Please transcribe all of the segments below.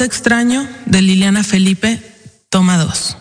Extraño, de Liliana Felipe, toma dos.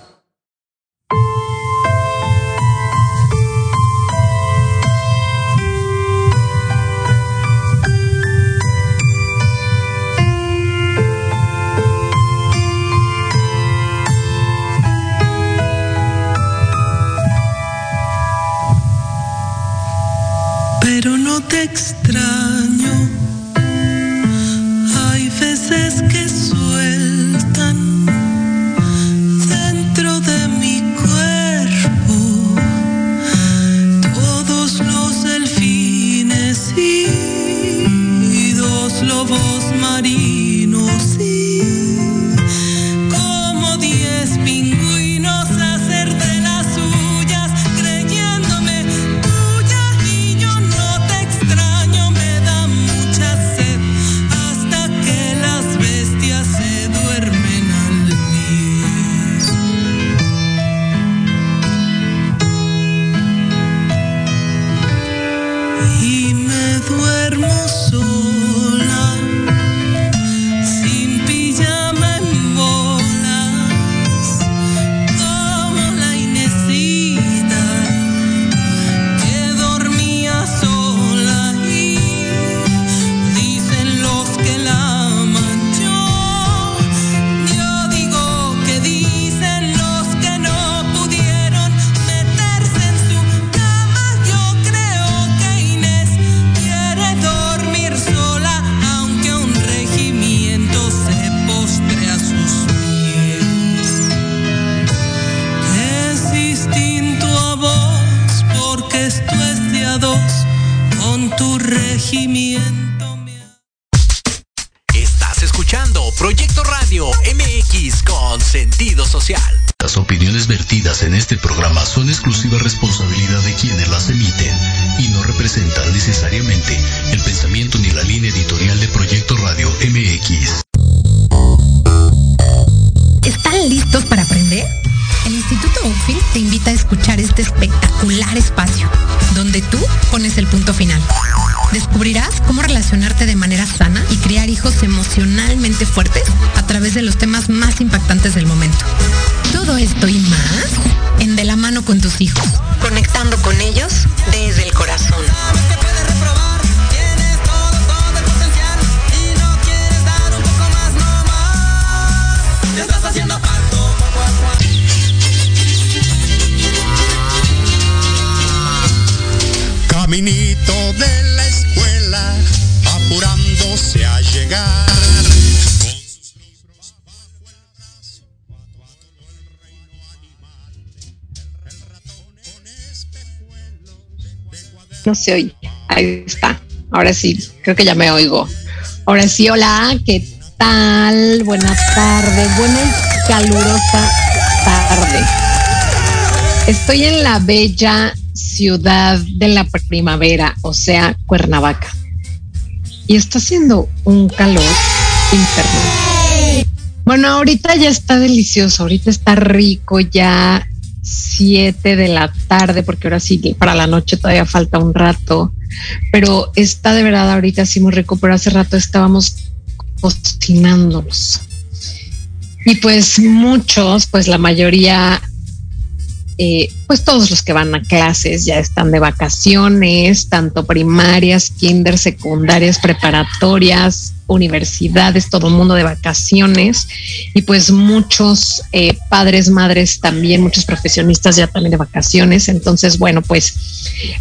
exclusiva responsabilidad de quienes las emiten y no representan necesariamente el pensamiento ni la línea editorial de Proyecto Radio MX. ¿Están listos para aprender? El Instituto UFIL te invita a escuchar este espectacular espacio, donde tú pones el punto final. Descubrirás cómo relacionarte de manera sana y crear hijos emocionalmente fuertes a través de los temas más impactantes del mundo hijos. Se oye. Ahí está. Ahora sí, creo que ya me oigo. Ahora sí, hola, ¿qué tal? Buenas tardes, buena y calurosa tarde. Estoy en la bella ciudad de la primavera, o sea, Cuernavaca. Y está haciendo un calor infernal. Bueno, ahorita ya está delicioso, ahorita está rico, ya 7 de la tarde, porque ahora sí, para la noche todavía falta un rato, pero está de verdad ahorita sí muy rico, hace rato estábamos cocinándonos. Y pues muchos, pues la mayoría, eh, pues todos los que van a clases ya están de vacaciones, tanto primarias, kinder, secundarias, preparatorias, universidades, todo el mundo de vacaciones y pues muchos eh, padres, madres también, muchos profesionistas ya también de vacaciones. Entonces, bueno, pues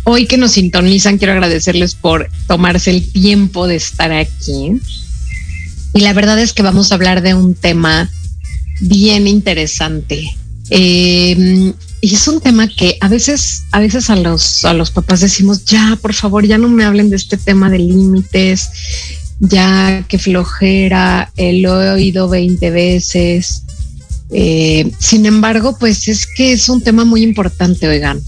hoy que nos sintonizan, quiero agradecerles por tomarse el tiempo de estar aquí. Y la verdad es que vamos a hablar de un tema bien interesante. Eh, y es un tema que a veces, a veces a los, a los papás decimos, ya, por favor, ya no me hablen de este tema de límites, ya que flojera, lo he oído 20 veces. Eh, sin embargo, pues es que es un tema muy importante, oigan.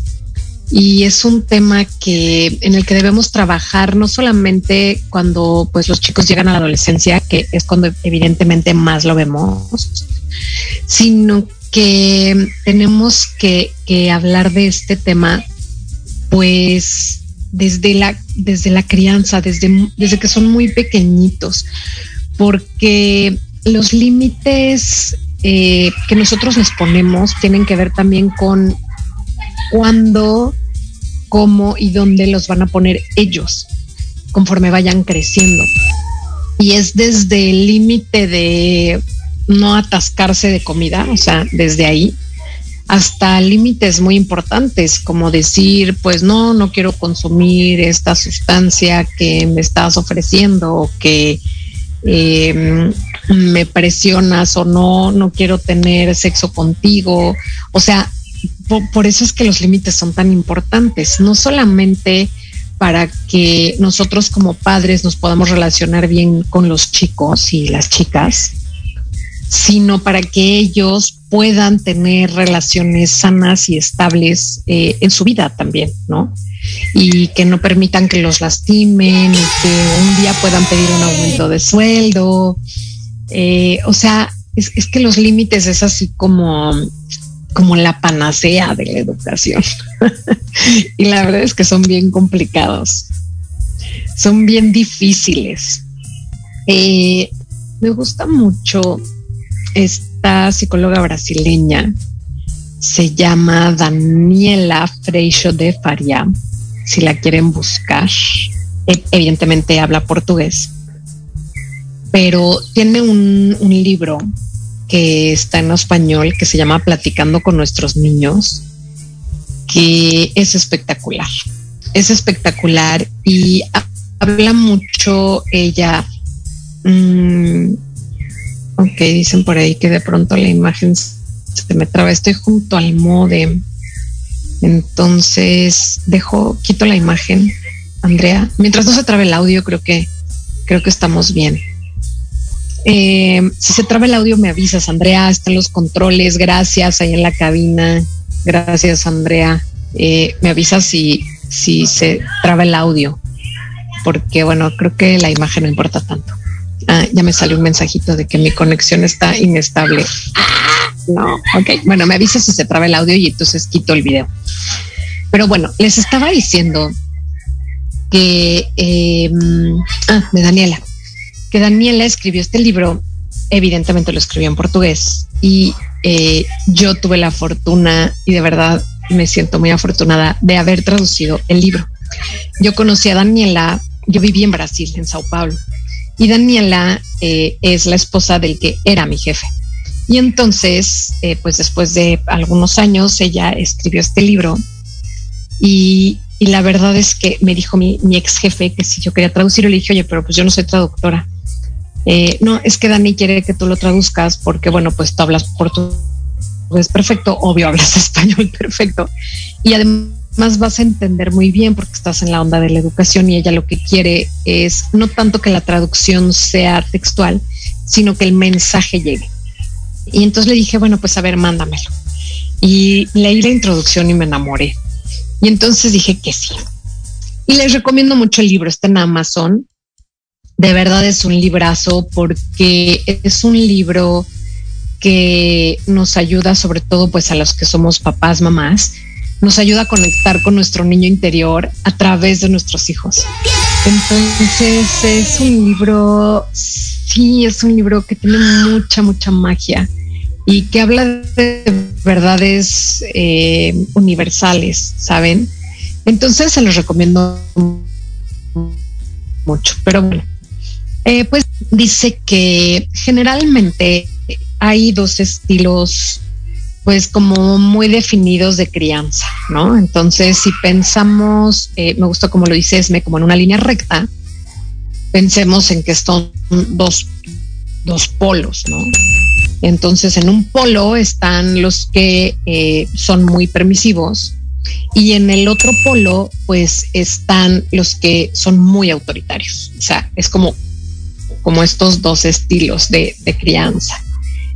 Y es un tema que en el que debemos trabajar no solamente cuando pues los chicos llegan a la adolescencia, que es cuando evidentemente más lo vemos, sino que tenemos que, hablar de este tema pues desde la, desde la crianza, desde, desde que son muy pequeñitos, porque los límites eh, que nosotros les ponemos tienen que ver también con cuándo, cómo y dónde los van a poner ellos conforme vayan creciendo. Y es desde el límite de no atascarse de comida, o sea, desde ahí, hasta límites muy importantes, como decir, pues no, no quiero consumir esta sustancia que me estás ofreciendo o que em, me presionas o no, no quiero tener sexo contigo. O sea, por, eso es que los límites son tan importantes, no solamente para que nosotros como padres nos podamos relacionar bien con los chicos y las chicas, sino para que ellos puedan tener relaciones sanas y estables eh, en su vida también, ¿no? Y que no permitan que los lastimen, y que un día puedan pedir un aumento de sueldo. Eh, o sea, es, es, que los límites es así como, como la panacea de la educación. y la verdad es que son bien complicados. Son bien difíciles. Eh, me gusta mucho esta psicóloga brasileña se llama Daniela Freixo de Faria. Si la quieren buscar, e, evidentemente habla portugués, pero tiene un, libro que está en español que se llama Platicando con nuestros niños, que es espectacular. Es espectacular y habla mucho ella. Mmm, Ok, dicen por ahí que de pronto la imagen se me traba. Estoy junto al modem. Entonces, dejo, quito la imagen, Andrea. Mientras no se trabe el audio, creo que creo que estamos bien. Eh, si se traba el audio, me avisas, Andrea. Están los controles. Gracias ahí en la cabina. Gracias, Andrea. Eh, me avisas si, si se traba el audio, porque bueno, creo que la imagen no importa tanto. Ah, ya me salió un mensajito de que mi conexión está inestable. No, ok. Bueno, me avisa si se traba el audio y entonces quito el video. Pero bueno, les estaba diciendo que em, ah, de Daniela, que Daniela escribió este libro, evidentemente lo escribió en portugués y eh, yo tuve la fortuna y de verdad me siento muy afortunada de haber traducido el libro. Yo conocí a Daniela, yo viví en Brasil, en Sao Paulo, y Daniela eh, es la esposa del que era mi jefe. Y entonces, eh, pues después de algunos años, ella escribió este libro y, la verdad es que me dijo mi, ex jefe que si yo quería traducirlo, le dije, oye, pero pues yo no soy traductora. Eh, no, es que Dani quiere que tú lo traduzcas porque, bueno, pues tú hablas portugués perfecto, obvio hablas español perfecto. Y además más vas a entender muy bien porque estás en la onda de la educación y ella lo que quiere es no tanto que la traducción sea textual, sino que el mensaje llegue. Y entonces le dije, bueno, pues a ver, mándamelo. Y leí la introducción y me enamoré. Y entonces dije que sí. Y les recomiendo mucho el libro, está en Amazon. De verdad es un librazo porque es un libro que nos ayuda sobre todo pues a los que somos papás, mamás, nos ayuda a conectar con nuestro niño interior a través de nuestros hijos. Entonces es un libro, sí, es un libro que tiene mucha, mucha magia y que habla de verdades eh, universales, ¿saben? Entonces se los recomiendo mucho. Pero bueno, eh, pues dice que generalmente hay dos estilos pues como muy definidos de crianza, ¿no? Entonces, si pensamos, eh, me gusta como lo dice Esme, como en una línea recta, pensemos en que son dos, dos polos, ¿no? Entonces, en un polo están los que eh, son muy permisivos y en el otro polo, pues están los que son muy autoritarios. O sea, es como, como estos dos estilos de, de crianza.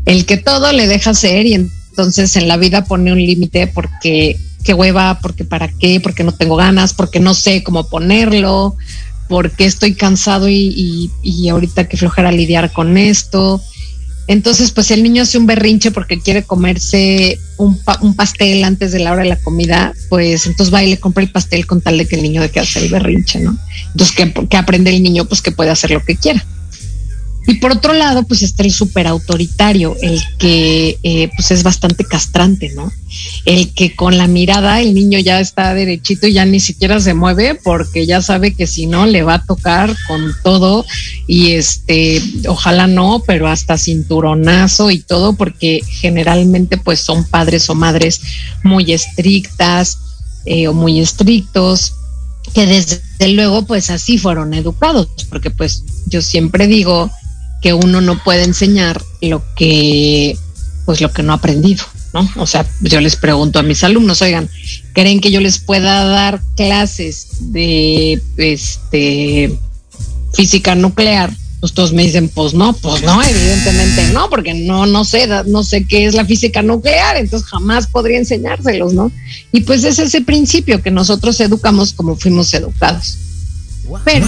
El que todo le deja ser y entonces en la vida pone un límite porque qué hueva, porque para qué, porque no tengo ganas, porque no sé cómo ponerlo, porque estoy cansado y, ahorita que flojera lidiar con esto. Entonces, pues el niño hace un berrinche porque quiere comerse un, pastel antes de la hora de la comida, pues entonces va y le compra el pastel con tal de que el niño de que hace el berrinche, ¿no? Entonces, ¿qué, ¿qué, aprende el niño? Pues que puede hacer lo que quiera. Y por otro lado, pues está el súper autoritario, el que eh, pues es bastante castrante, ¿no? El que con la mirada el niño ya está derechito y ya ni siquiera se mueve porque ya sabe que si no le va a tocar con todo y este, ojalá no, pero hasta cinturonazo y todo porque generalmente pues son padres o madres muy estrictas eh, o muy estrictos que desde luego pues así fueron educados, porque pues yo siempre digo que uno no puede enseñar lo que pues lo que no ha aprendido, ¿no? O sea, yo les pregunto a mis alumnos, oigan, ¿creen que yo les pueda dar clases de este física nuclear pues todos me dicen, pues no, pues no, evidentemente no, porque no, no sé, no sé qué es la física nuclear, entonces jamás podría enseñárselos, ¿no? Y pues es ese principio que nosotros educamos como fuimos educados. Pero,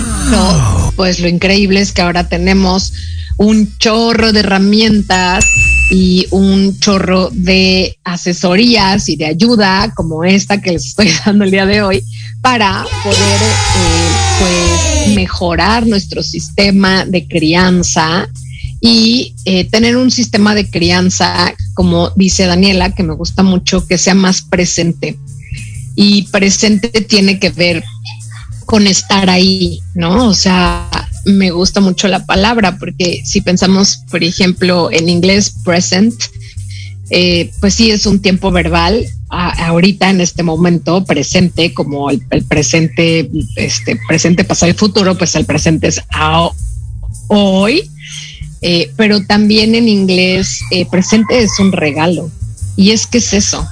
pues lo increíble es que ahora tenemos un chorro de herramientas y un chorro de asesorías y de ayuda como esta que les estoy dando el día de hoy para poder eh, pues mejorar nuestro sistema de crianza y eh, tener un sistema de crianza, como dice Daniela, que me gusta mucho, que sea más presente. Y presente tiene que ver con estar ahí, ¿no? O sea, me gusta mucho la palabra porque si pensamos, por ejemplo, en inglés present, eh, pues sí es un tiempo verbal, ahorita en este momento presente, como el, presente, este presente, pasado y futuro, pues el presente es hoy, eh, pero también en inglés eh, presente es un regalo. Y es que es eso,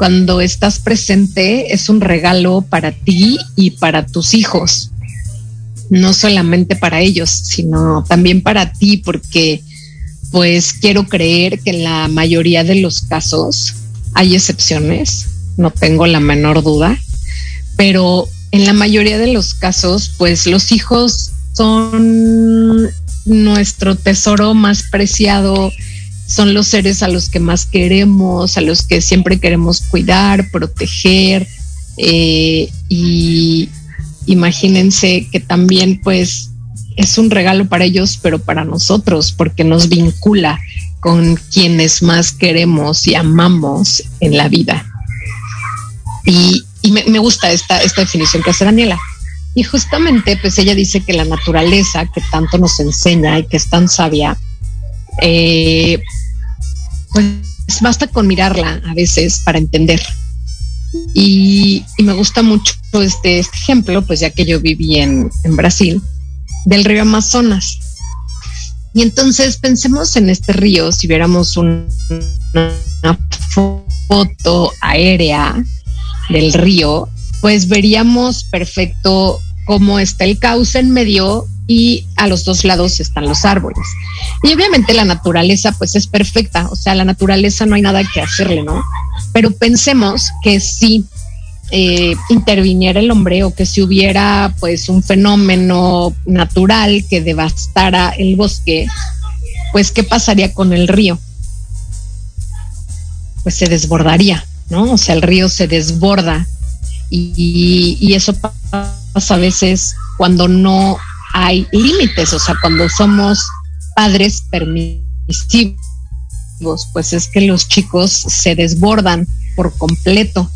cuando estás presente es un regalo para ti y para tus hijos, no solamente para ellos, sino también para ti, porque pues quiero creer que en la mayoría de los casos hay excepciones, no tengo la menor duda, pero en la mayoría de los casos, pues los hijos son nuestro tesoro más preciado, son los seres a los que más queremos, a los que siempre queremos cuidar, proteger. Eh, y imagínense que también pues es un regalo para ellos, pero para nosotros, porque nos vincula con quienes más queremos y amamos en la vida. Y, me, gusta esta, esta definición que hace Daniela. Y justamente, pues ella dice que la naturaleza que tanto nos enseña y que es tan sabia, eh, pues basta con mirarla a veces para entender. Y, me gusta mucho este, este, ejemplo, pues ya que yo viví en, Brasil, del río Amazonas. Y entonces pensemos en este río, si viéramos una foto aérea del río, pues veríamos perfecto cómo está el cauce en medio y a los dos lados están los árboles. Y obviamente la naturaleza pues es perfecta, o sea, la naturaleza no hay nada que hacerle, ¿no? Pero pensemos que si eh, interviniera el hombre o que si hubiera pues un fenómeno natural que devastara el bosque, pues ¿qué pasaría con el río? Pues se desbordaría, ¿no? O sea, el río se desborda y, y eso pasa a veces cuando no hay límites, o sea, cuando somos padres permisivos, pues es que los chicos se desbordan por completo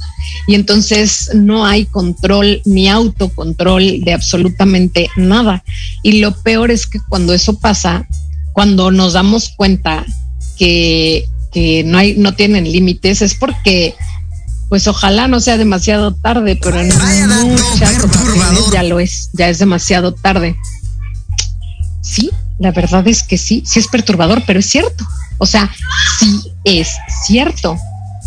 y entonces no hay control ni autocontrol de absolutamente nada. Y lo peor es que cuando eso pasa, cuando nos damos cuenta que, no hay, no tienen límites, es porque pues ojalá no sea demasiado tarde, pero en muchas ocasiones ya lo es, ya es demasiado tarde. Sí, la verdad es que sí, sí es perturbador, pero es cierto. O sea, sí es cierto.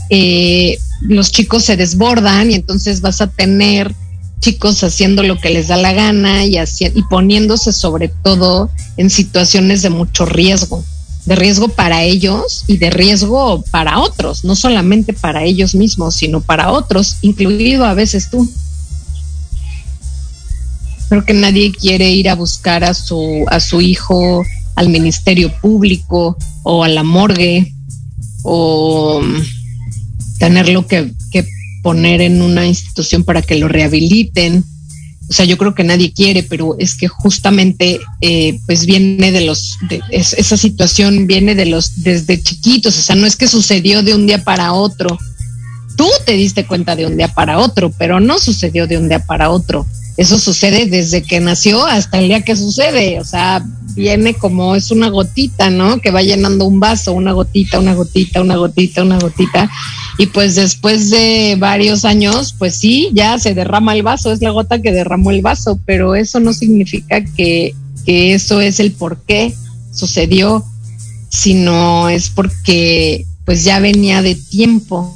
Eh, los chicos se desbordan y entonces vas a tener chicos haciendo lo que les da la gana y, y poniéndose sobre todo en situaciones de mucho riesgo, de riesgo para ellos y de riesgo para otros, no solamente para ellos mismos, sino para otros, incluido a veces tú. Creo que nadie quiere ir a buscar a su, a su hijo al Ministerio Público o a la morgue o tenerlo que, que poner en una institución para que lo rehabiliten. O sea, yo creo que nadie quiere, pero es que justamente eh, pues viene de los, de, esa situación viene de los, desde chiquitos, o sea, no es que sucedió de un día para otro. Tú te diste cuenta de un día para otro, pero no sucedió de un día para otro. Eso sucede desde que nació hasta el día que sucede, o sea, viene como es una gotita, ¿no? Que va llenando un vaso, una gotita, una gotita, una gotita, una gotita. Y pues después de varios años, pues sí, ya se derrama el vaso, es la gota que derramó el vaso, pero eso no significa que, que eso es el por qué sucedió, sino es porque pues ya venía de tiempo.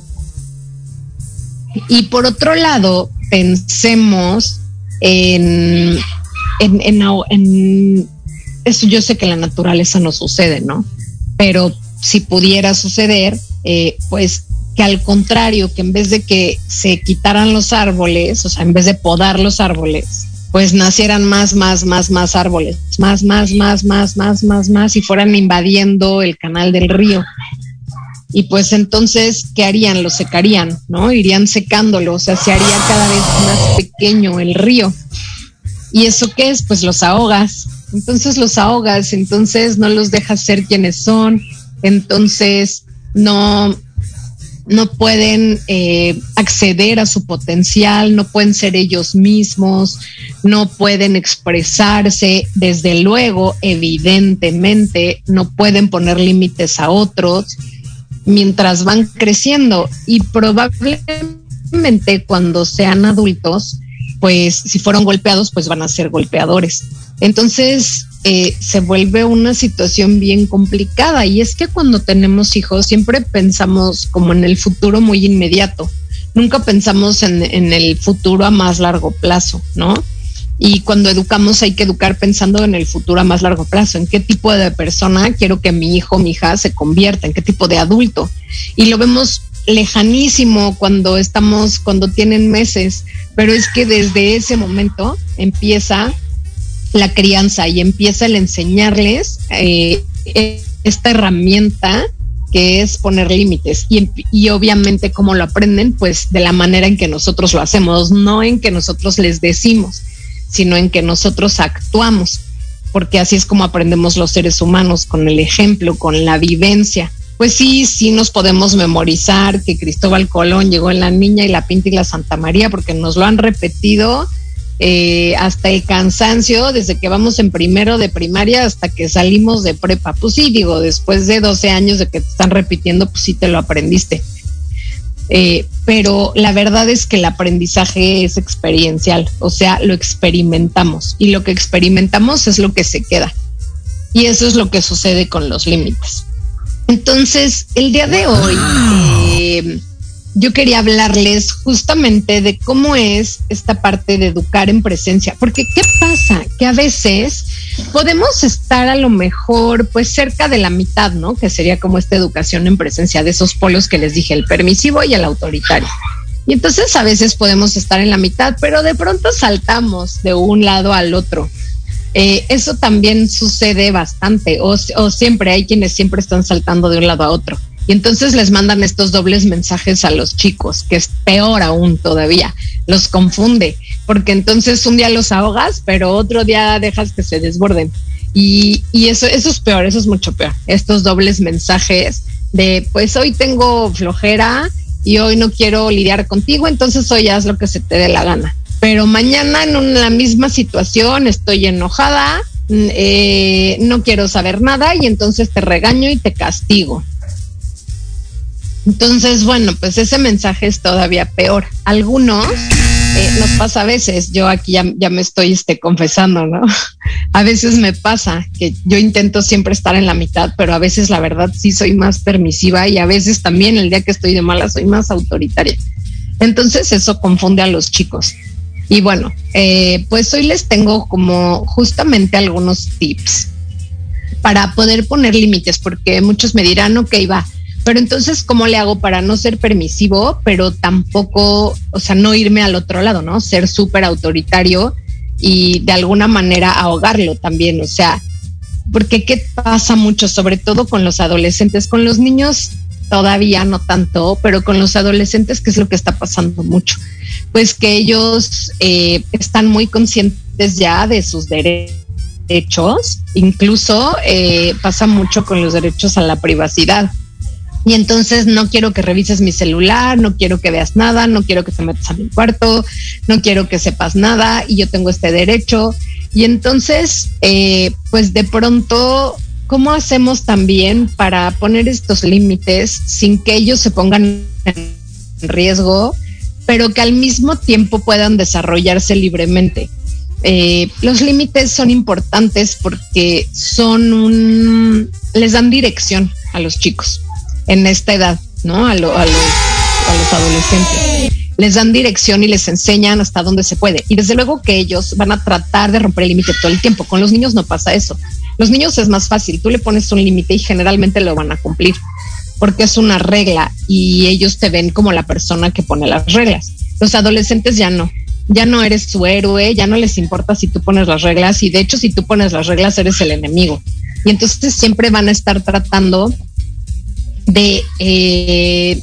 Y por otro lado, pensemos en, en, en, eso yo sé que la naturaleza no sucede, ¿no? Pero si pudiera suceder, eh, pues que al contrario, que en vez de que se quitaran los árboles, o sea, en vez de podar los árboles, pues nacieran más, más, más, más árboles, más, más, más, más, más, más, más, y fueran invadiendo el canal del río. Y pues entonces, ¿qué harían? Lo secarían, ¿no? Irían secándolo, o sea, se haría cada vez más pequeño el río. ¿Y eso qué es? Pues los ahogas, entonces los ahogas, entonces no los dejas ser quienes son, entonces no, no pueden eh, acceder a su potencial, no pueden ser ellos mismos, no pueden expresarse, desde luego, evidentemente, no pueden poner límites a otros mientras van creciendo y probablemente cuando sean adultos, pues si fueron golpeados, pues van a ser golpeadores. Entonces, eh, se vuelve una situación bien complicada y es que cuando tenemos hijos siempre pensamos como en el futuro muy inmediato, nunca pensamos en, en, el futuro a más largo plazo, ¿no? Y cuando educamos hay que educar pensando en el futuro a más largo plazo, en qué tipo de persona quiero que mi hijo, mi hija se convierta, en qué tipo de adulto. Y lo vemos lejanísimo cuando estamos, cuando tienen meses, pero es que desde ese momento empieza la crianza y empieza el enseñarles eh, esta herramienta que es poner límites y, y, obviamente cómo lo aprenden, pues de la manera en que nosotros lo hacemos, no en que nosotros les decimos, sino en que nosotros actuamos, porque así es como aprendemos los seres humanos, con el ejemplo, con la vivencia. Pues sí, sí nos podemos memorizar que Cristóbal Colón llegó en la Niña y la Pinta y la Santa María, porque nos lo han repetido eh, hasta el cansancio desde que vamos en primero de primaria hasta que salimos de prepa. Pues sí, digo, después de 12 años de que te están repitiendo, pues sí te lo aprendiste. Eh, pero la verdad es que el aprendizaje es experiencial, o sea, lo experimentamos y lo que experimentamos es lo que se queda. Y eso es lo que sucede con los límites. Entonces, el día de hoy, eh, yo quería hablarles justamente de cómo es esta parte de educar en presencia, porque ¿qué pasa? Que a veces podemos estar a lo mejor pues cerca de la mitad, ¿no? Que sería como esta educación en presencia de esos polos que les dije, el permisivo y el autoritario. Y entonces a veces podemos estar en la mitad, pero de pronto saltamos de un lado al otro. Eh, eso también sucede bastante, o, o siempre hay quienes siempre están saltando de un lado a otro. Y entonces les mandan estos dobles mensajes a los chicos, que es peor aún todavía, los confunde, porque entonces un día los ahogas, pero otro día dejas que se desborden. Y, eso, eso es peor, eso es mucho peor. Estos dobles mensajes de, pues hoy tengo flojera y hoy no quiero lidiar contigo, entonces hoy haz lo que se te dé la gana. Pero mañana en una misma situación estoy enojada, mm, eh, no quiero saber nada y entonces te regaño y te castigo. Entonces, bueno, pues ese mensaje es todavía peor. Algunos eh, nos pasa a veces, yo aquí ya, ya me estoy este, confesando, ¿no? A veces me pasa que yo intento siempre estar en la mitad, pero a veces la verdad sí soy más permisiva y a veces también el día que estoy de mala soy más autoritaria. Entonces eso confunde a los chicos. Y bueno, eh, pues hoy les tengo como justamente algunos tips para poder poner límites, porque muchos me dirán, ok, va, pero entonces, ¿cómo le hago para no ser permisivo, pero tampoco, o sea, no irme al otro lado, ¿no? Ser súper autoritario y de alguna manera ahogarlo también, o sea, porque qué pasa mucho, sobre todo con los adolescentes, con los niños todavía no tanto, pero con los adolescentes, ¿qué es lo que está pasando mucho? pues que ellos eh, están muy conscientes ya de sus derechos, incluso eh, pasa mucho con los derechos a la privacidad. Y entonces no quiero que revises mi celular, no quiero que veas nada, no quiero que te metas a mi cuarto, no quiero que sepas nada y yo tengo este derecho. Y entonces, eh, pues de pronto, ¿cómo hacemos también para poner estos límites sin que ellos se pongan en riesgo? pero que al mismo tiempo puedan desarrollarse libremente. Eh, los límites son importantes porque son un, les dan dirección a los chicos en esta edad, ¿no? A, los, a los adolescentes. Les dan dirección y les enseñan hasta dónde se puede. Y desde luego que ellos van a tratar de romper el límite todo el tiempo. Con los niños no pasa eso. Los niños es más fácil. Tú le pones un límite y generalmente lo van a cumplir porque es una regla y ellos te ven como la persona que pone las reglas. Los adolescentes ya no, ya no eres su héroe, ya no les importa si tú pones las reglas y de hecho si tú pones las reglas eres el enemigo. Y entonces siempre van a estar tratando de, eh,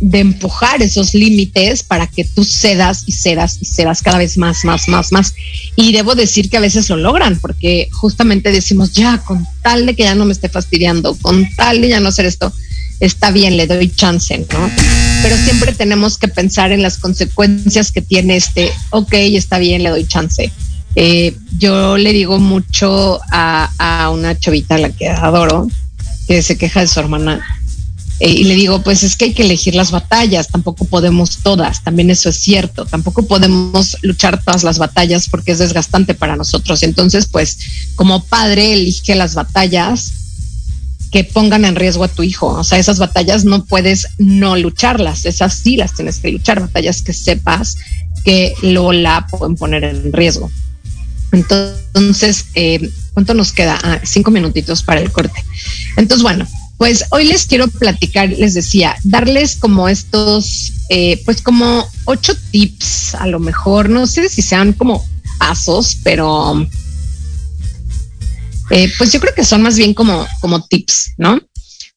de empujar esos límites para que tú cedas y cedas y cedas cada vez más, más, más, más. Y debo decir que a veces lo logran porque justamente decimos, ya, con tal de que ya no me esté fastidiando, con tal de ya no hacer esto, está bien, le doy chance, ¿no? Pero siempre tenemos que pensar en las consecuencias que tiene este, ok, está bien, le doy chance. Eh, yo le digo mucho a, a, una chavita a la que adoro, que se queja de su hermana, eh, y le digo, pues es que hay que elegir las batallas, tampoco podemos todas, también eso es cierto, tampoco podemos luchar todas las batallas porque es desgastante para nosotros. Entonces, pues como padre, elige las batallas que pongan en riesgo a tu hijo. O sea, esas batallas no puedes no lucharlas, esas sí las tienes que luchar, batallas que sepas que lo la pueden poner en riesgo. Entonces, eh, ¿cuánto nos queda? Ah, cinco minutitos para el corte. Entonces, bueno, pues hoy les quiero platicar, les decía, darles como estos, eh, pues como ocho tips, a lo mejor, no sé si sean como pasos, pero eh, pues yo creo que son más bien como, como tips, ¿no?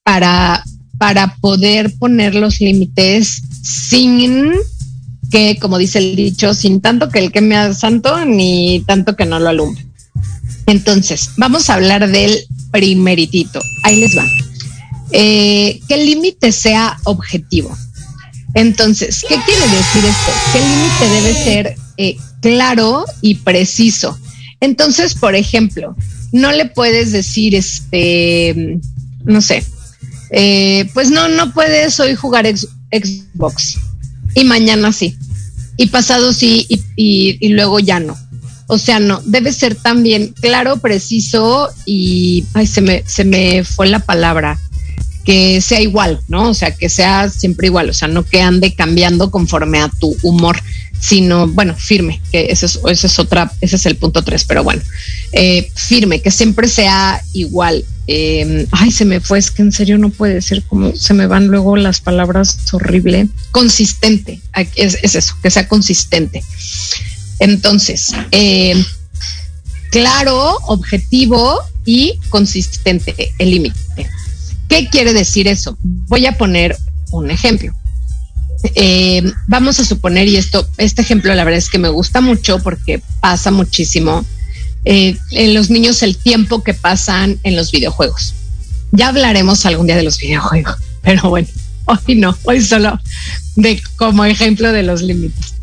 Para, para poder poner los límites sin que, como dice el dicho, sin tanto que el que me haga santo, ni tanto que no lo alumbre. Entonces, vamos a hablar del primeritito. Ahí les va. Eh, que el límite sea objetivo. Entonces, ¿qué quiere decir esto? Que el límite debe ser eh, claro y preciso. Entonces, por ejemplo, no le puedes decir, este, no sé, eh, pues no, no puedes hoy jugar Xbox y mañana sí, y pasado sí, y, y, luego ya no. O sea, no, debe ser también claro, preciso y, ay, se me, se me fue la palabra, que sea igual, ¿no? O sea, que sea siempre igual, o sea, no que ande cambiando conforme a tu humor sino, bueno, firme, que ese es, otra, ese es el punto tres, pero bueno, eh, firme, que siempre sea igual. Eh, ay, se me fue, es que en serio no puede ser como se me van luego las palabras horrible. Consistente, es, es eso, que sea consistente. Entonces, eh, claro, objetivo y consistente el límite. ¿Qué quiere decir eso? Voy a poner un ejemplo. Eh, vamos a suponer, y esto, este ejemplo la verdad es que me gusta mucho porque pasa muchísimo eh, en los niños el tiempo que pasan en los videojuegos. Ya hablaremos algún día de los videojuegos, pero bueno, hoy no, hoy solo de como ejemplo de los límites.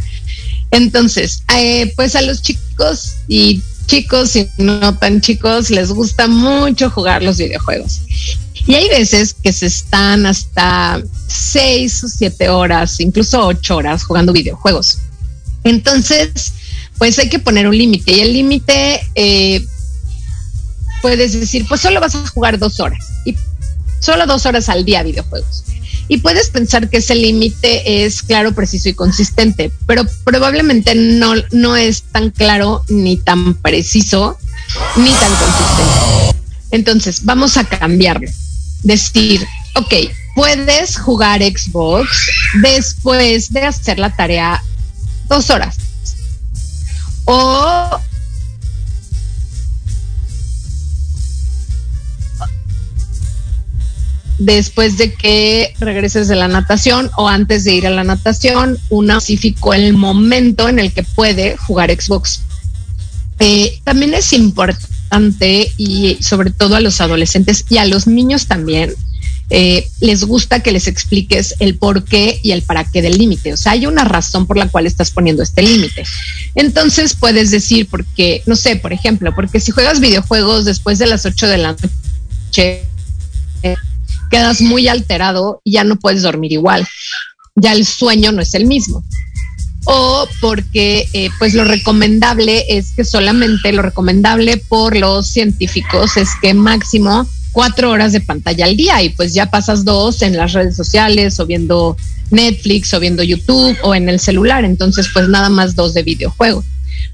Entonces, eh, pues a los chicos y chicos y no tan chicos les gusta mucho jugar los videojuegos. Y hay veces que se están hasta seis o siete horas, incluso ocho horas jugando videojuegos. Entonces, pues hay que poner un límite y el límite eh, puedes decir, pues solo vas a jugar dos horas y solo dos horas al día videojuegos. Y puedes pensar que ese límite es claro, preciso y consistente, pero probablemente no, no es tan claro ni tan preciso ni tan consistente. Entonces, vamos a cambiarlo decir, ok, puedes jugar Xbox después de hacer la tarea dos horas. O después de que regreses de la natación o antes de ir a la natación, un específico el momento en el que puede jugar Xbox. Eh, también es importante y sobre todo a los adolescentes y a los niños también eh, les gusta que les expliques el por qué y el para qué del límite. O sea, hay una razón por la cual estás poniendo este límite. Entonces puedes decir, porque, no sé, por ejemplo, porque si juegas videojuegos después de las 8 de la noche, quedas muy alterado y ya no puedes dormir igual. Ya el sueño no es el mismo. O porque, eh, pues lo recomendable es que solamente lo recomendable por los científicos es que máximo cuatro horas de pantalla al día y pues ya pasas dos en las redes sociales o viendo Netflix o viendo YouTube o en el celular. Entonces, pues nada más dos de videojuego.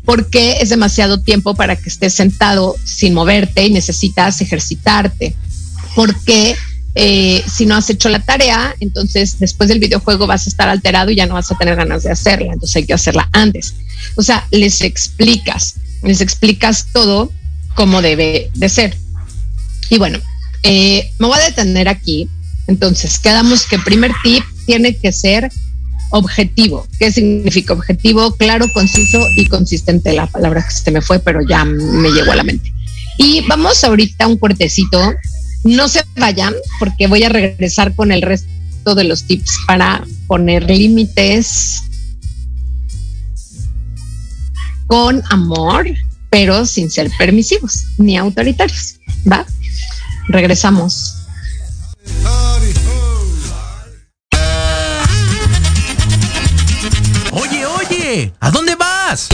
Porque es demasiado tiempo para que estés sentado sin moverte y necesitas ejercitarte. Porque eh, si no has hecho la tarea, entonces después del videojuego vas a estar alterado y ya no vas a tener ganas de hacerla. Entonces hay que hacerla antes. O sea, les explicas, les explicas todo como debe de ser. Y bueno, eh, me voy a detener aquí. Entonces, quedamos que primer tip tiene que ser objetivo. ¿Qué significa objetivo? Claro, conciso y consistente. La palabra que se me fue, pero ya me llegó a la mente. Y vamos ahorita a un cortecito. No se vayan porque voy a regresar con el resto de los tips para poner límites con amor, pero sin ser permisivos ni autoritarios. ¿Va? Regresamos. Oye, oye, ¿a dónde vas?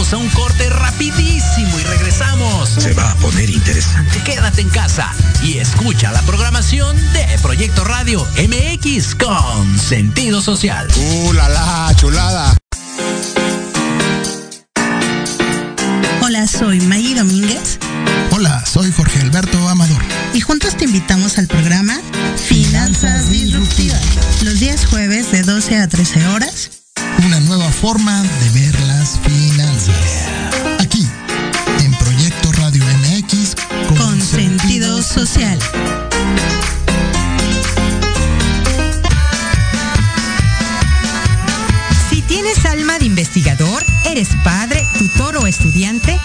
Vamos a un corte rapidísimo y regresamos. Se va a poner interesante. Quédate en casa y escucha la programación de Proyecto Radio MX con sentido social. ¡Uh, la, la chulada! Hola, soy Maggie Domínguez. Hola, soy Jorge Alberto Amador. Y juntos te invitamos al programa Finanzas Disruptivas. Los días jueves de 12 a 13 horas. Una nueva forma de ver las finanzas. Aquí, en Proyecto Radio MX, con, con sentido social. Si tienes alma de investigador, eres padre, tutor o estudiante,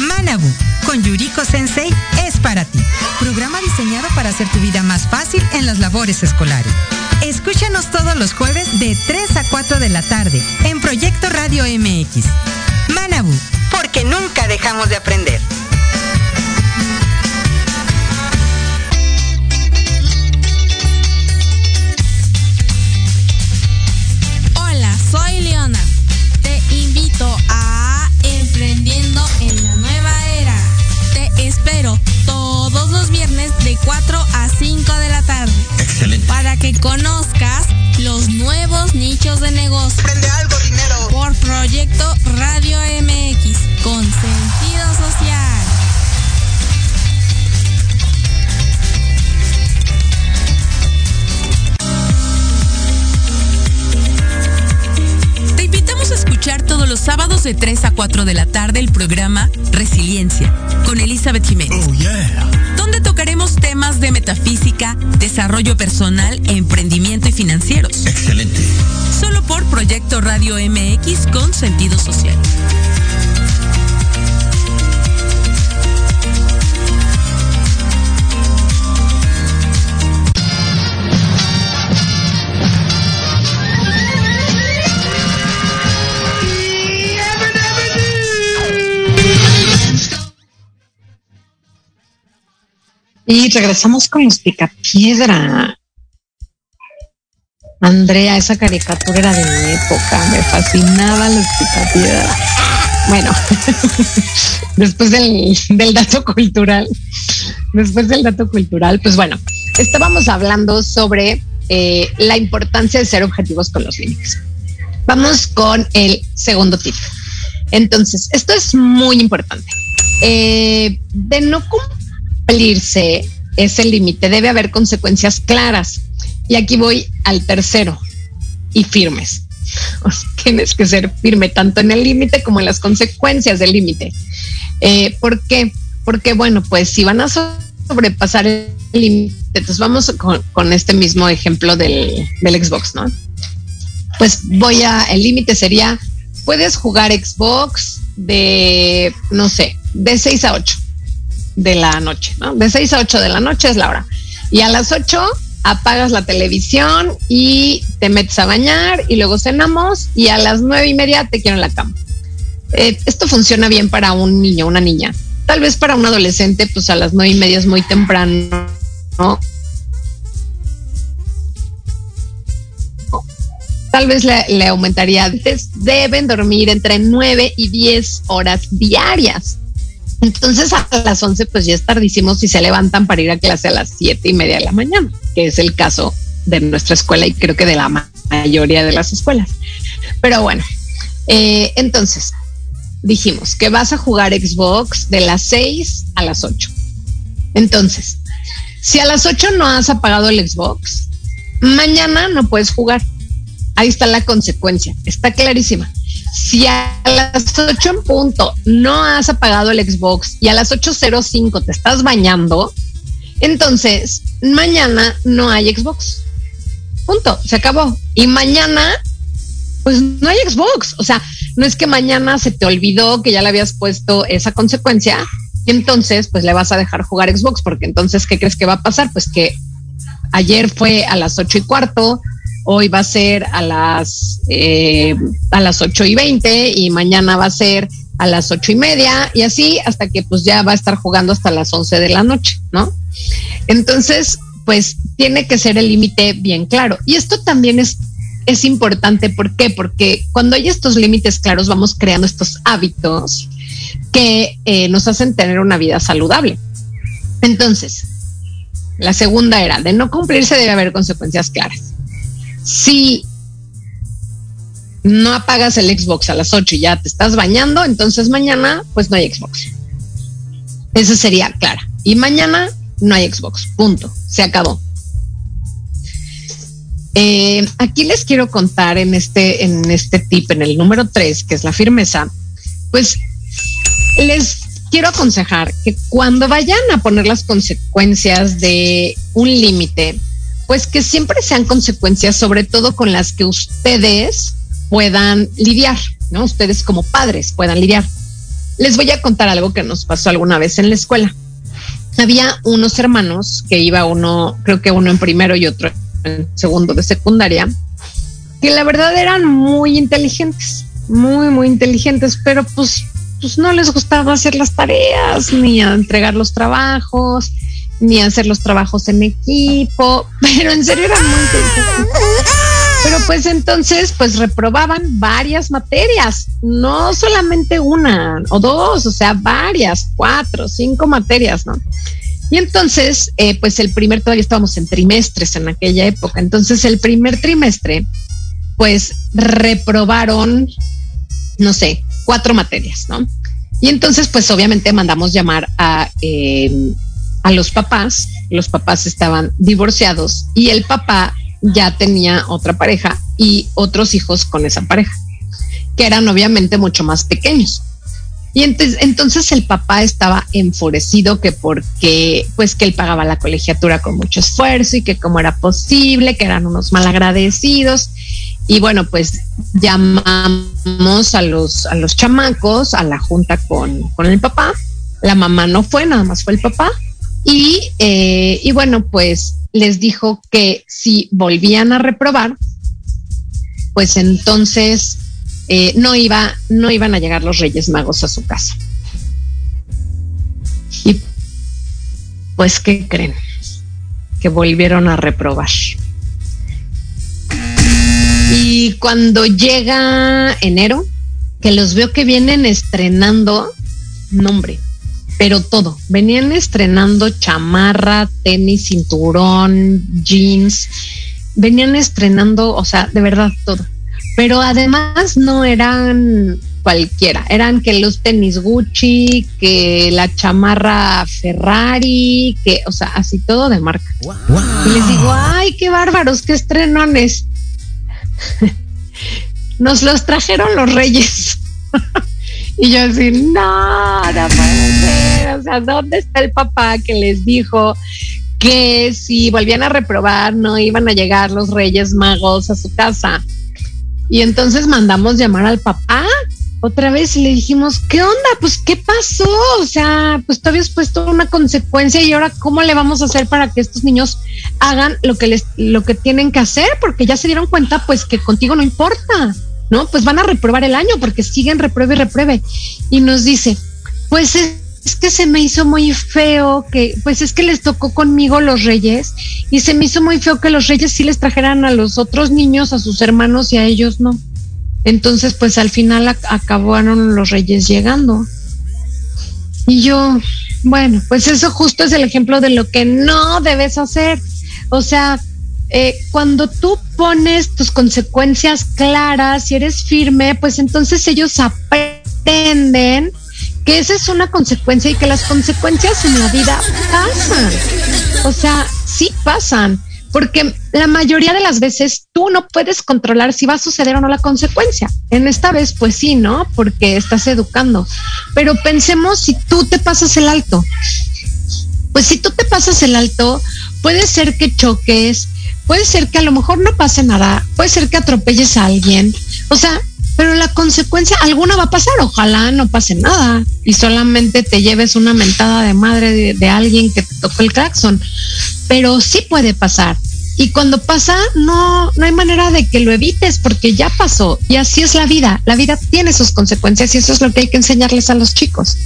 Manabu con Yuriko Sensei para ti. Programa diseñado para hacer tu vida más fácil en las labores escolares. Escúchanos todos los jueves de 3 a 4 de la tarde en Proyecto Radio MX. Manabu, porque nunca dejamos de aprender. De 4 a 5 de la tarde. Excelente. Para que conozcas los nuevos nichos de negocio. Prende algo, dinero. Por Proyecto Radio MX con sentido social. Escuchar todos los sábados de 3 a 4 de la tarde el programa Resiliencia con Elizabeth Jiménez. Oh, yeah. Donde tocaremos temas de metafísica, desarrollo personal, emprendimiento y financieros. Excelente. Solo por Proyecto Radio MX con sentido social. Y regresamos con los picapiedra. Andrea, esa caricatura era de mi época, me fascinaban los picapiedra. Bueno, después del, dato cultural, después del dato cultural, pues bueno, estábamos hablando sobre eh, la importancia de ser objetivos con los límites. Vamos con el segundo tip. Entonces, esto es muy importante. Eh, de no cumplirse ese límite, debe haber consecuencias claras. Y aquí voy al tercero, y firmes. Tienes que ser firme tanto en el límite como en las consecuencias del límite. Eh, ¿Por qué? Porque, bueno, pues si van a sobrepasar el límite, entonces vamos con, con, este mismo ejemplo del, del Xbox, ¿no? Pues voy a, el límite sería, puedes jugar Xbox de, no sé, de 6 a 8 de la noche, ¿no? De 6 a 8 de la noche es la hora. Y a las 8 apagas la televisión y te metes a bañar y luego cenamos y a las nueve y media te quiero en la cama. Eh, esto funciona bien para un niño, una niña. Tal vez para un adolescente, pues a las nueve y media es muy temprano, ¿no? Tal vez le, le aumentaría. Deben dormir entre nueve y diez horas diarias. Entonces a las 11 pues ya es tardísimo si se levantan para ir a clase a las siete y media de la mañana, que es el caso de nuestra escuela y creo que de la mayoría de las escuelas. Pero bueno, eh, entonces dijimos que vas a jugar Xbox de las 6 a las 8. Entonces, si a las 8 no has apagado el Xbox, mañana no puedes jugar. Ahí está la consecuencia, está clarísima si a las 8 en punto no has apagado el Xbox y a las 8.05 te estás bañando, entonces mañana no hay Xbox. Punto, se acabó. Y mañana, pues no hay Xbox. O sea, no es que mañana se te olvidó que ya le habías puesto esa consecuencia y entonces pues le vas a dejar jugar Xbox porque entonces, ¿qué crees que va a pasar? Pues que ayer fue a las ocho y cuarto, hoy va a ser a las, eh, a las 8 y 20 y mañana va a ser a las ocho y media y así hasta que pues ya va a estar jugando hasta las 11 de la noche, ¿no? Entonces, pues tiene que ser el límite bien claro. Y esto también es, es importante, ¿por qué? Porque cuando hay estos límites claros vamos creando estos hábitos que eh, nos hacen tener una vida saludable. Entonces, la segunda era, de no cumplirse debe haber consecuencias claras si no apagas el Xbox a las 8 y ya te estás bañando, entonces mañana pues no hay Xbox. Esa sería clara. Y mañana no hay Xbox. Punto. Se acabó. Eh, aquí les quiero contar en este, en este tip, en el número 3, que es la firmeza, pues les quiero aconsejar que cuando vayan a poner las consecuencias de un límite, pues que siempre sean consecuencias, sobre todo con las que ustedes puedan lidiar, ¿no? Ustedes como padres puedan lidiar. Les voy a contar algo que nos pasó alguna vez en la escuela. Había unos hermanos que iba uno, creo que uno en primero y otro en segundo de secundaria, que la verdad eran muy inteligentes, muy, muy inteligentes, pero pues, pues no les gustaba hacer las tareas ni entregar los trabajos ni hacer los trabajos en equipo, pero en serio era muy interesante. Pero pues entonces, pues reprobaban varias materias, no solamente una o dos, o sea, varias, cuatro, cinco materias, ¿no? Y entonces, eh, pues el primer, todavía estábamos en trimestres en aquella época, entonces el primer trimestre, pues reprobaron, no sé, cuatro materias, ¿no? Y entonces, pues obviamente mandamos llamar a eh, a los papás, los papás estaban divorciados y el papá ya tenía otra pareja y otros hijos con esa pareja, que eran obviamente mucho más pequeños. Y entonces, entonces el papá estaba enfurecido que porque, pues que él pagaba la colegiatura con mucho esfuerzo y que cómo era posible, que eran unos malagradecidos. Y bueno, pues llamamos a los, a los chamacos a la junta con, con el papá. La mamá no fue, nada más fue el papá. Y, eh, y bueno, pues les dijo que si volvían a reprobar, pues entonces eh, no, iba, no iban a llegar los Reyes Magos a su casa. Y pues, ¿qué creen? Que volvieron a reprobar. Y cuando llega enero, que los veo que vienen estrenando nombre, pero todo. Venían estrenando chamarra, tenis, cinturón, jeans. Venían estrenando, o sea, de verdad todo. Pero además no eran cualquiera, eran que los tenis Gucci, que la chamarra Ferrari, que, o sea, así todo de marca. Y les digo, ay, qué bárbaros, qué estrenones. Nos los trajeron los reyes. Y yo así, no, no puede. O sea, ¿dónde está el papá que les dijo que si volvían a reprobar no iban a llegar los Reyes Magos a su casa? Y entonces mandamos llamar al papá otra vez y le dijimos, ¿qué onda? Pues, ¿qué pasó? O sea, pues tú habías puesto una consecuencia y ahora, ¿cómo le vamos a hacer para que estos niños hagan lo que les, lo que tienen que hacer? Porque ya se dieron cuenta, pues, que contigo no importa, ¿no? Pues van a reprobar el año porque siguen repruebe y repruebe. Y nos dice, pues es que se me hizo muy feo que, pues es que les tocó conmigo los reyes y se me hizo muy feo que los reyes sí les trajeran a los otros niños, a sus hermanos y a ellos no. Entonces, pues al final acabaron los reyes llegando. Y yo, bueno, pues eso justo es el ejemplo de lo que no debes hacer. O sea, eh, cuando tú pones tus consecuencias claras y eres firme, pues entonces ellos aprenden que esa es una consecuencia y que las consecuencias en la vida pasan. O sea, sí pasan porque la mayoría de las veces tú no puedes controlar si va a suceder o no la consecuencia. En esta vez, pues sí, ¿no? Porque estás educando. Pero pensemos si tú te pasas el alto. Pues si tú te pasas el alto, puede ser que choques, puede ser que a lo mejor no pase nada, puede ser que atropelles a alguien. O sea, pero la consecuencia alguna va a pasar, ojalá no pase nada y solamente te lleves una mentada de madre de, alguien que te tocó el claxon, pero sí puede pasar. Y cuando pasa, no, no hay manera de que lo evites porque ya pasó. Y así es la vida. La vida tiene sus consecuencias y eso es lo que hay que enseñarles a los chicos.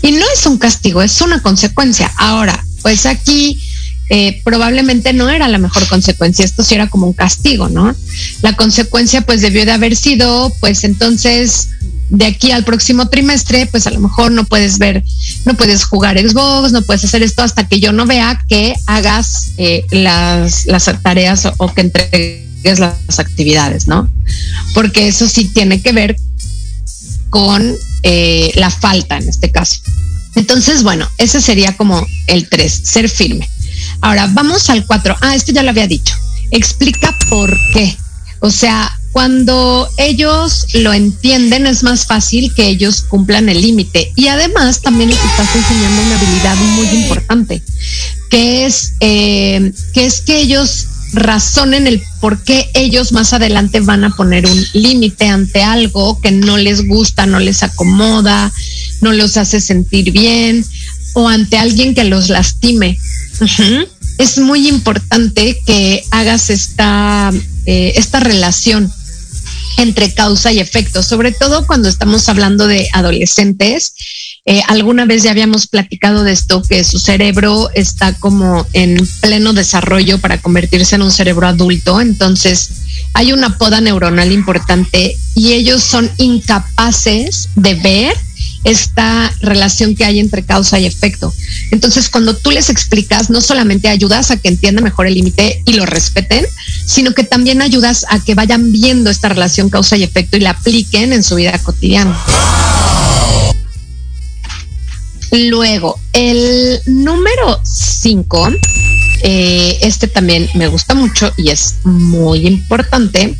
Y no es un castigo, es una consecuencia. Ahora, pues aquí eh, probablemente no era la mejor consecuencia, esto sí era como un castigo, ¿no? La consecuencia pues debió de haber sido, pues entonces de aquí al próximo trimestre, pues a lo mejor no puedes ver, no puedes jugar Xbox, no puedes hacer esto hasta que yo no vea que hagas eh, las, las tareas o, que entregues las actividades, ¿no? Porque eso sí tiene que ver con eh, la falta en este caso. Entonces, bueno, ese sería como el tres, ser firme. Ahora, vamos al cuatro. Ah, esto ya lo había dicho. Explica por qué. O sea, cuando ellos lo entienden es más fácil que ellos cumplan el límite. Y además también les estás enseñando una habilidad muy importante, que es, eh, que es que ellos razonen el por qué ellos más adelante van a poner un límite ante algo que no les gusta, no les acomoda, no los hace sentir bien o ante alguien que los lastime. Es muy importante que hagas esta, eh, esta relación entre causa y efecto, sobre todo cuando estamos hablando de adolescentes. Eh, alguna vez ya habíamos platicado de esto, que su cerebro está como en pleno desarrollo para convertirse en un cerebro adulto, entonces hay una poda neuronal importante y ellos son incapaces de ver esta relación que hay entre causa y efecto. Entonces, cuando tú les explicas, no solamente ayudas a que entiendan mejor el límite y lo respeten, sino que también ayudas a que vayan viendo esta relación causa y efecto y la apliquen en su vida cotidiana. Luego, el número cinco, eh, este también me gusta mucho y es muy importante,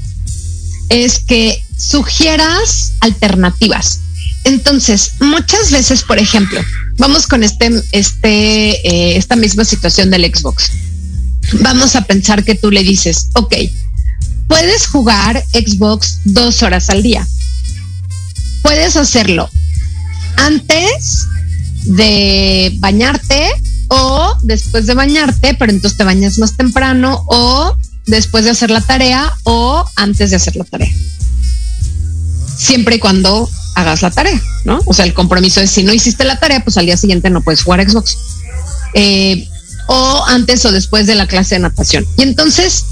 es que sugieras alternativas. Entonces, muchas veces, por ejemplo, vamos con este, este, eh, esta misma situación del Xbox. Vamos a pensar que tú le dices, ok, puedes jugar Xbox dos horas al día. Puedes hacerlo antes de bañarte o después de bañarte, pero entonces te bañas más temprano o después de hacer la tarea o antes de hacer la tarea. Siempre y cuando hagas la tarea, ¿no? O sea, el compromiso es si no hiciste la tarea, pues al día siguiente no puedes jugar Xbox. Eh, o antes o después de la clase de natación. Y entonces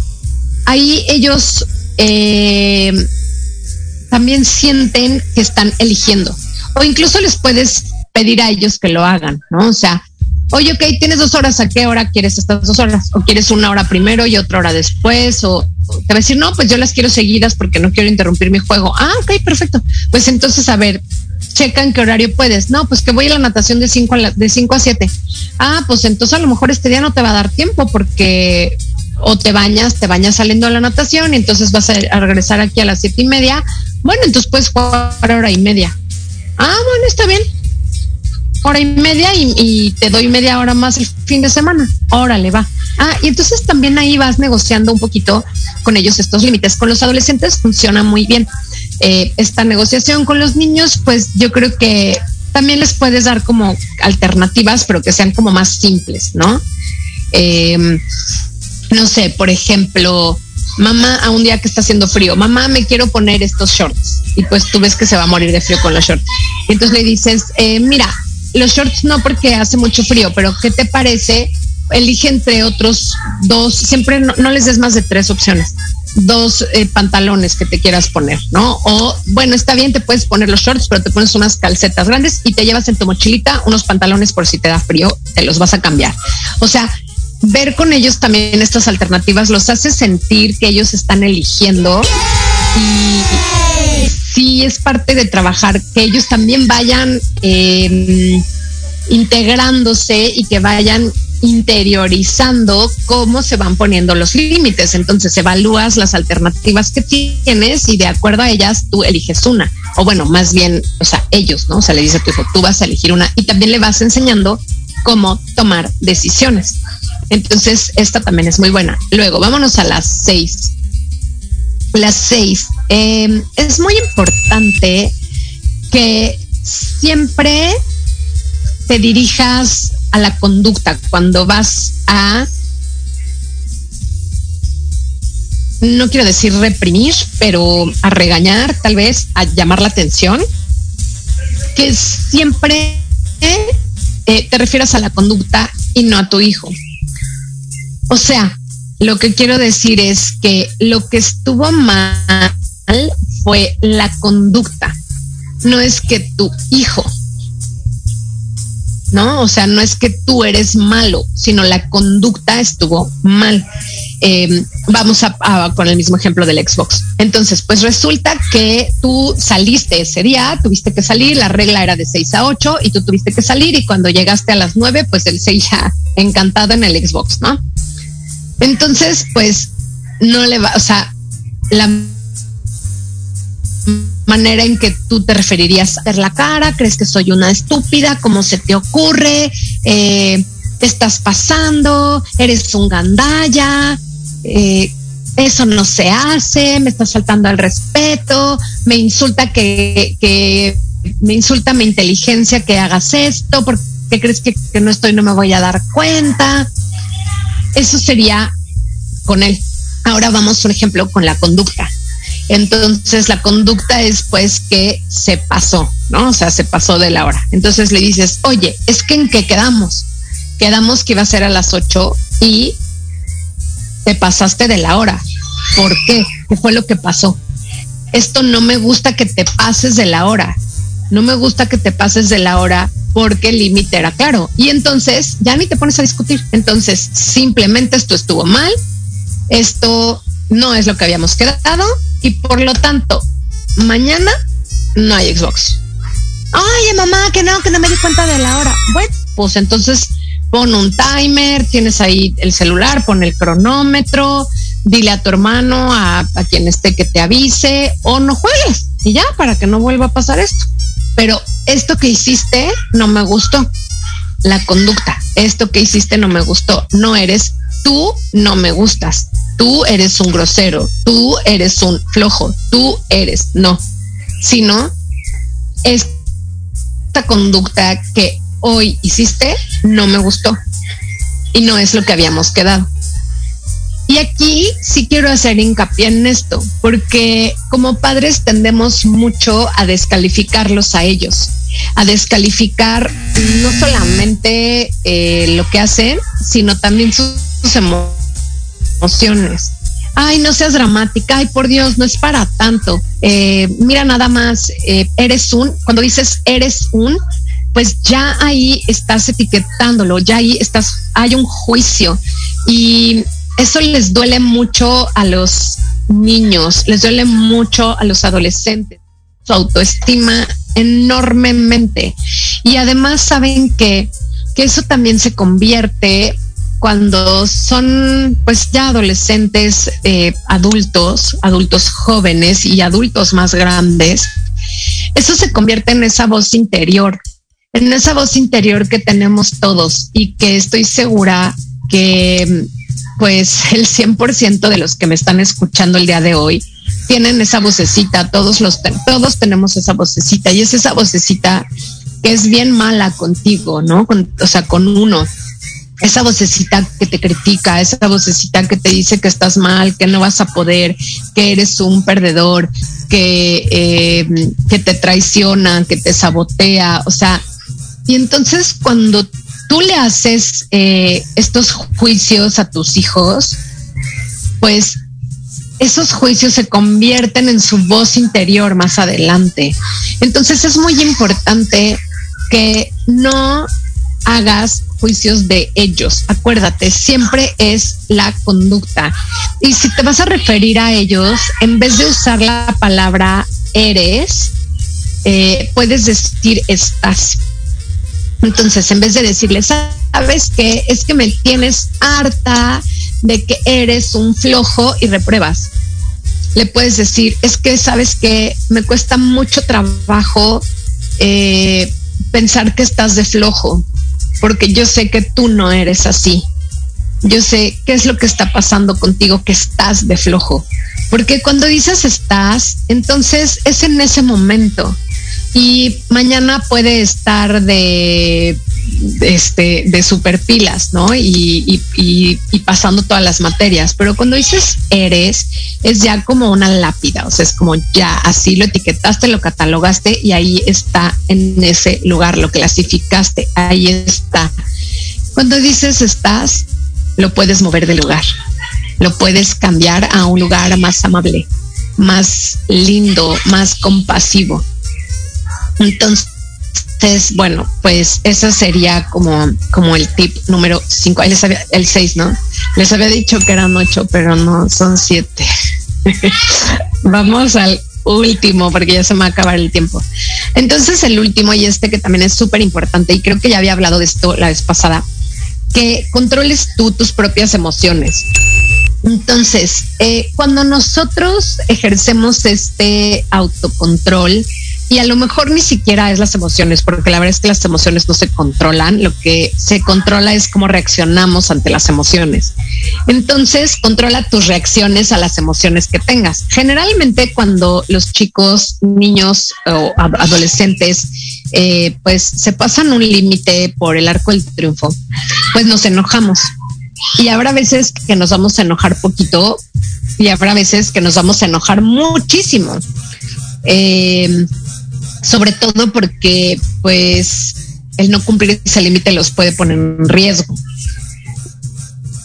ahí ellos eh, también sienten que están eligiendo. O incluso les puedes pedir a ellos que lo hagan, ¿no? O sea, oye, ok, tienes dos horas, ¿a qué hora quieres estas dos horas? ¿O quieres una hora primero y otra hora después? O te va a decir, no, pues yo las quiero seguidas porque no quiero interrumpir mi juego. Ah, ok, perfecto. Pues entonces, a ver, checa en qué horario puedes. No, pues que voy a la natación de 5 a, de cinco a 7. Ah, pues entonces a lo mejor este día no te va a dar tiempo porque o te bañas, te bañas saliendo a la natación y entonces vas a, regresar aquí a las siete y media. Bueno, entonces puedes jugar hora y media. Ah, bueno, está bien. Hora y media y, te doy media hora más el fin de semana. Órale, va. Ah, y entonces también ahí vas negociando un poquito con ellos estos límites. Con los adolescentes funciona muy bien. Eh, esta negociación con los niños, pues yo creo que también les puedes dar como alternativas, pero que sean como más simples, ¿no? Eh, no sé, por ejemplo, mamá, a un día que está haciendo frío, mamá, me quiero poner estos shorts. Y pues tú ves que se va a morir de frío con los shorts. Y entonces le dices, eh, mira, los shorts no porque hace mucho frío, pero ¿qué te parece? Elige entre otros dos, siempre no, no les des más de tres opciones dos eh, pantalones que te quieras poner, ¿no? O bueno, está bien, te puedes poner los shorts, pero te pones unas calcetas grandes y te llevas en tu mochilita unos pantalones por si te da frío, te los vas a cambiar. O sea, ver con ellos también estas alternativas los hace sentir que ellos están eligiendo y sí es parte de trabajar, que ellos también vayan eh, integrándose y que vayan interiorizando cómo se van poniendo los límites. Entonces evalúas las alternativas que tienes y de acuerdo a ellas tú eliges una. O bueno, más bien, o sea, ellos, ¿no? O sea, le dice a tu hijo, tú vas a elegir una y también le vas enseñando cómo tomar decisiones. Entonces, esta también es muy buena. Luego, vámonos a las seis. Las seis. Eh, es muy importante que siempre te dirijas a la conducta cuando vas a, no quiero decir reprimir, pero a regañar, tal vez, a llamar la atención, que siempre eh, te refieras a la conducta y no a tu hijo. O sea, lo que quiero decir es que lo que estuvo mal fue la conducta, no es que tu hijo ¿no? O sea, no es que tú eres malo, sino la conducta estuvo mal. Eh, vamos a, con el mismo ejemplo del Xbox. Entonces, pues resulta que tú saliste ese día, tuviste que salir, la regla era de 6 a 8 y tú tuviste que salir y cuando llegaste a las 9, pues él se ya encantado en el Xbox, ¿no? Entonces, pues no le va, o sea, la manera en que tú te referirías a ver la cara, crees que soy una estúpida, cómo se te ocurre, eh, te estás pasando, eres un gandalla, eh, eso no se hace, me estás faltando al respeto, me insulta que, que me insulta mi inteligencia que hagas esto, porque crees que, que no estoy, no me voy a dar cuenta. Eso sería con él. Ahora vamos, por ejemplo, con la conducta. Entonces la conducta es pues que se pasó, ¿no? O sea, se pasó de la hora. Entonces le dices, oye, es que en qué quedamos? Quedamos que iba a ser a las ocho y te pasaste de la hora. ¿Por qué? ¿Qué fue lo que pasó? Esto no me gusta que te pases de la hora. No me gusta que te pases de la hora porque el límite era claro. Y entonces ya ni te pones a discutir. Entonces simplemente esto estuvo mal. Esto no es lo que habíamos quedado y por lo tanto, mañana no hay Xbox. Oye, mamá, que no, que no me di cuenta de la hora. Bueno, pues entonces pon un timer, tienes ahí el celular, pon el cronómetro, dile a tu hermano, a, a quien esté que te avise, o no juegues, y ya, para que no vuelva a pasar esto. Pero esto que hiciste no me gustó. La conducta, esto que hiciste no me gustó. No eres tú, no me gustas tú eres un grosero, tú eres un flojo, tú eres, no, sino esta conducta que hoy hiciste no me gustó y no es lo que habíamos quedado. Y aquí sí quiero hacer hincapié en esto, porque como padres tendemos mucho a descalificarlos a ellos, a descalificar no solamente eh, lo que hacen, sino también sus, emociones. Ay, no seas dramática, ay, por Dios, no es para tanto. Eh, mira, nada más, eh, eres un, cuando dices eres un, pues ya ahí estás etiquetándolo, ya ahí estás, hay un juicio y eso les duele mucho a los niños, les duele mucho a los adolescentes, su autoestima enormemente. Y además saben que, que eso también se convierte cuando son pues ya adolescentes, eh, adultos, adultos jóvenes y adultos más grandes, eso se convierte en esa voz interior, en esa voz interior que tenemos todos y que estoy segura que pues el 100% de los que me están escuchando el día de hoy tienen esa vocecita, todos los todos tenemos esa vocecita y es esa vocecita que es bien mala contigo, ¿no? o sea, con uno. Esa vocecita que te critica, esa vocecita que te dice que estás mal, que no vas a poder, que eres un perdedor, que, eh, que te traiciona, que te sabotea, o sea, y entonces cuando tú le haces eh, estos juicios a tus hijos, pues esos juicios se convierten en su voz interior más adelante. Entonces es muy importante que no hagas juicios de ellos. Acuérdate, siempre es la conducta. Y si te vas a referir a ellos, en vez de usar la palabra eres, eh, puedes decir estás. Entonces, en vez de decirles, sabes que es que me tienes harta de que eres un flojo y repruebas. Le puedes decir, es que sabes que me cuesta mucho trabajo eh, pensar que estás de flojo, porque yo sé que tú no eres así. Yo sé qué es lo que está pasando contigo, que estás de flojo. Porque cuando dices estás, entonces es en ese momento y mañana puede estar de este de super pilas, ¿no? Y, y, y, pasando todas las materias. Pero cuando dices eres, es ya como una lápida, o sea, es como ya así lo etiquetaste, lo catalogaste y ahí está en ese lugar, lo clasificaste, ahí está. Cuando dices estás, lo puedes mover de lugar, lo puedes cambiar a un lugar más amable, más lindo, más compasivo entonces, bueno, pues eso sería como, como el tip número 5. Ahí les había, el 6, ¿no? Les había dicho que eran 8, pero no, son 7. Vamos al último, porque ya se me va a acabar el tiempo. Entonces, el último y este que también es súper importante, y creo que ya había hablado de esto la vez pasada, que controles tú tus propias emociones. Entonces, eh, cuando nosotros ejercemos este autocontrol, y a lo mejor ni siquiera es las emociones, porque la verdad es que las emociones no se controlan, lo que se controla es cómo reaccionamos ante las emociones. Entonces, controla tus reacciones a las emociones que tengas. Generalmente cuando los chicos, niños o adolescentes, eh, pues se pasan un límite por el arco del triunfo, pues nos enojamos. Y habrá veces que nos vamos a enojar poquito y habrá veces que nos vamos a enojar muchísimo. Eh, sobre todo porque pues el no cumplir ese límite los puede poner en riesgo.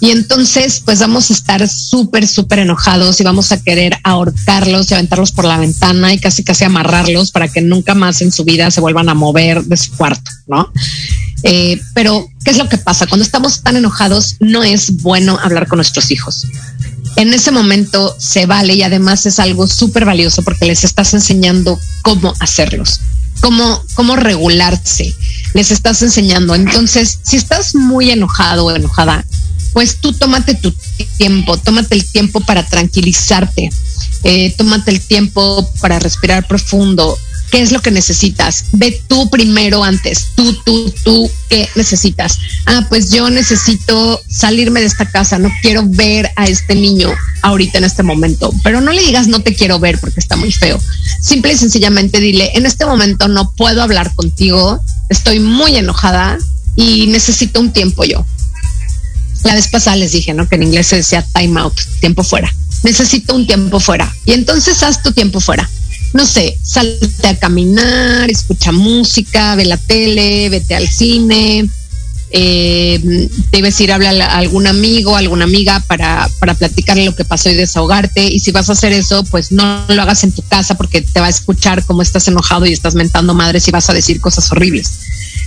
Y entonces, pues vamos a estar súper, súper enojados y vamos a querer ahorcarlos y aventarlos por la ventana y casi, casi amarrarlos para que nunca más en su vida se vuelvan a mover de su cuarto, ¿no? Eh, pero, ¿qué es lo que pasa? Cuando estamos tan enojados, no es bueno hablar con nuestros hijos en ese momento se vale y además es algo súper valioso porque les estás enseñando cómo hacerlos, cómo, cómo regularse, les estás enseñando. Entonces, si estás muy enojado o enojada, pues tú tómate tu tiempo, tómate el tiempo para tranquilizarte, eh, tómate el tiempo para respirar profundo, ¿Qué es lo que necesitas? Ve tú primero antes. Tú, tú, tú, ¿qué necesitas? Ah, pues yo necesito salirme de esta casa. No quiero ver a este niño ahorita en este momento. Pero no le digas no te quiero ver porque está muy feo. Simple y sencillamente dile, en este momento no puedo hablar contigo. Estoy muy enojada y necesito un tiempo yo. La vez pasada les dije, ¿no? Que en inglés se decía time out, tiempo fuera. Necesito un tiempo fuera. Y entonces haz tu tiempo fuera no sé, salte a caminar, escucha música, ve la tele, vete al cine, eh, debes ir a hablar a algún amigo, alguna amiga para, para platicarle lo que pasó y desahogarte. Y si vas a hacer eso, pues no lo hagas en tu casa porque te va a escuchar cómo estás enojado y estás mentando madres y vas a decir cosas horribles.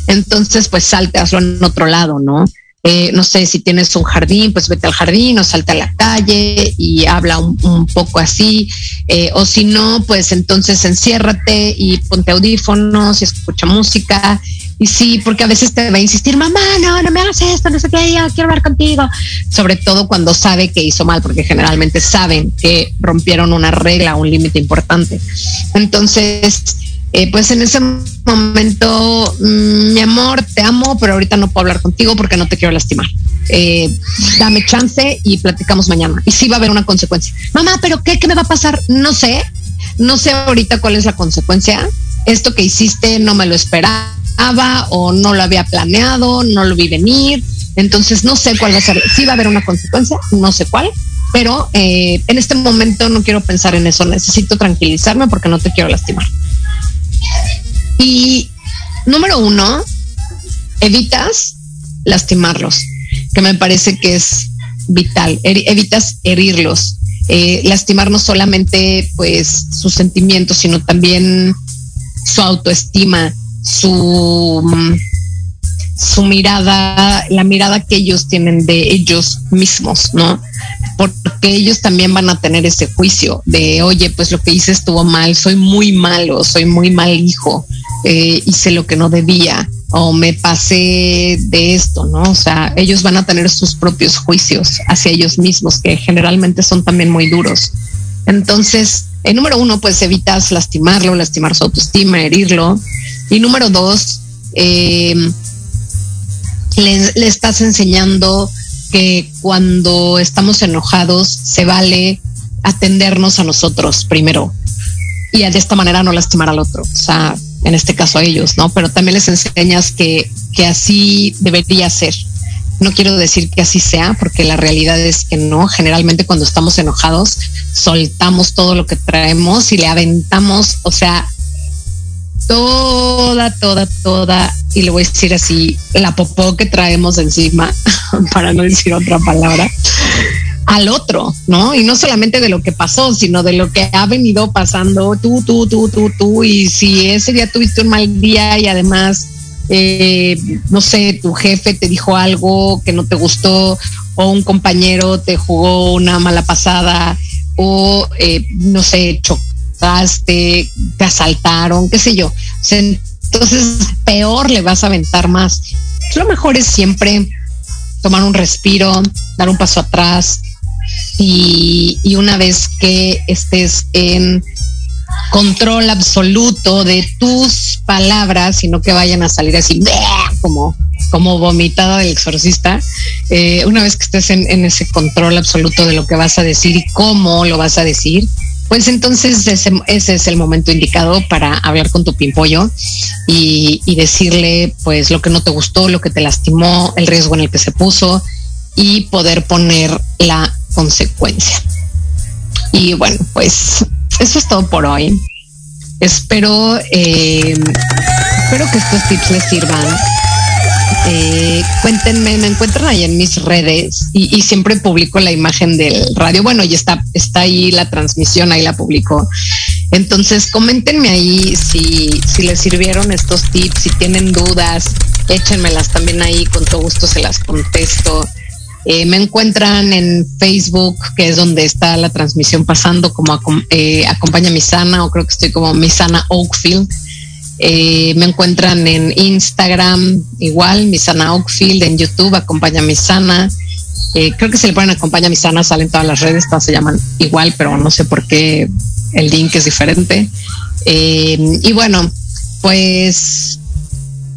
Entonces, pues salte, hazlo en otro lado, ¿no? Eh, no sé, si tienes un jardín, pues vete al jardín o salta a la calle y habla un, poco así. Eh, o si no, pues entonces enciérrate y ponte audífonos y escucha música. Y sí, porque a veces te va a insistir, mamá, no, no me hagas esto, no sé qué, yo quiero hablar contigo. Sobre todo cuando sabe que hizo mal, porque generalmente saben que rompieron una regla, un límite importante. Entonces, eh, pues en ese momento, mm, mi amor, te amo, pero ahorita no puedo hablar contigo porque no te quiero lastimar. Eh, dame chance y platicamos mañana. Y sí va a haber una consecuencia. Mamá, pero qué, ¿qué me va a pasar? No sé. No sé ahorita cuál es la consecuencia. Esto que hiciste no me lo esperaba o no lo había planeado, no lo vi venir. Entonces no sé cuál va a ser. Sí va a haber una consecuencia, no sé cuál, pero eh, en este momento no quiero pensar en eso. Necesito tranquilizarme porque no te quiero lastimar. Y número uno, evitas lastimarlos, que me parece que es vital. evitas herirlos, eh, lastimar no solamente pues sus sentimientos, sino también su autoestima, su su mirada, la mirada que ellos tienen de ellos mismos, ¿no? Porque ellos también van a tener ese juicio de, oye, pues lo que hice estuvo mal, soy muy malo, soy muy mal hijo, eh, hice lo que no debía o me pasé de esto, ¿no? O sea, ellos van a tener sus propios juicios hacia ellos mismos, que generalmente son también muy duros. Entonces, en número uno, pues evitas lastimarlo, lastimar su autoestima, herirlo. Y número dos, eh, le, le estás enseñando que cuando estamos enojados se vale atendernos a nosotros primero y de esta manera no lastimar al otro, o sea, en este caso a ellos, ¿no? Pero también les enseñas que, que así debería ser. No quiero decir que así sea, porque la realidad es que no. Generalmente cuando estamos enojados, soltamos todo lo que traemos y le aventamos, o sea, toda, toda, toda, y le voy a decir así, la popó que traemos encima, para no decir otra palabra, al otro, ¿no? Y no solamente de lo que pasó, sino de lo que ha venido pasando tú, tú, tú, tú, tú, y si ese día tuviste un mal día y además, eh, no sé, tu jefe te dijo algo que no te gustó, o un compañero te jugó una mala pasada, o eh, no sé, chocó te, asaltaron, qué sé yo. entonces, peor le vas a aventar más. Lo mejor es siempre tomar un respiro, dar un paso atrás y, y una vez que estés en control absoluto de tus palabras y no que vayan a salir así como, como vomitada del exorcista. Eh, una vez que estés en, en, ese control absoluto de lo que vas a decir y cómo lo vas a decir, pues entonces ese, ese, es el momento indicado para hablar con tu pimpollo y, y, decirle pues lo que no te gustó, lo que te lastimó, el riesgo en el que se puso y poder poner la consecuencia. Y bueno, pues eso es todo por hoy. Espero, eh, espero que estos tips les sirvan eh, cuéntenme, me encuentran ahí en mis redes y, siempre publico la imagen del radio. Bueno, y está, está ahí la transmisión, ahí la publico. Entonces, coméntenme ahí si, si les sirvieron estos tips, si tienen dudas, échenmelas también ahí, con todo gusto se las contesto. Eh, me encuentran en Facebook, que es donde está la transmisión pasando, como eh, Acompaña Misana, o creo que estoy como Misana Oakfield. Eh, me encuentran en Instagram, igual, Misana Oakfield, en YouTube, Acompaña Misana. Eh, creo que se le ponen Acompaña Misana, salen todas las redes, todas se llaman igual, pero no sé por qué el link es diferente. Eh, y bueno, pues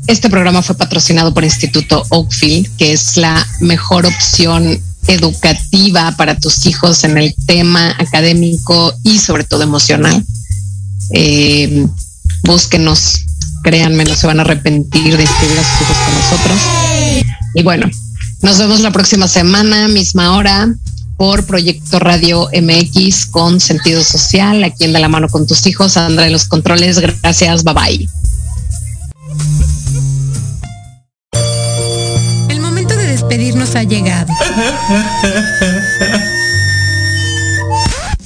este programa fue patrocinado por Instituto Oakfield, que es la mejor opción educativa para tus hijos en el tema académico y sobre todo emocional. Búsquenos, créanme, no se van a arrepentir de inscribir a sus hijos con nosotros. Y bueno, nos vemos la próxima semana, misma hora, por Proyecto Radio MX con sentido social, aquí en De la mano con tus hijos, André los controles, gracias, bye bye. El momento de despedirnos ha llegado.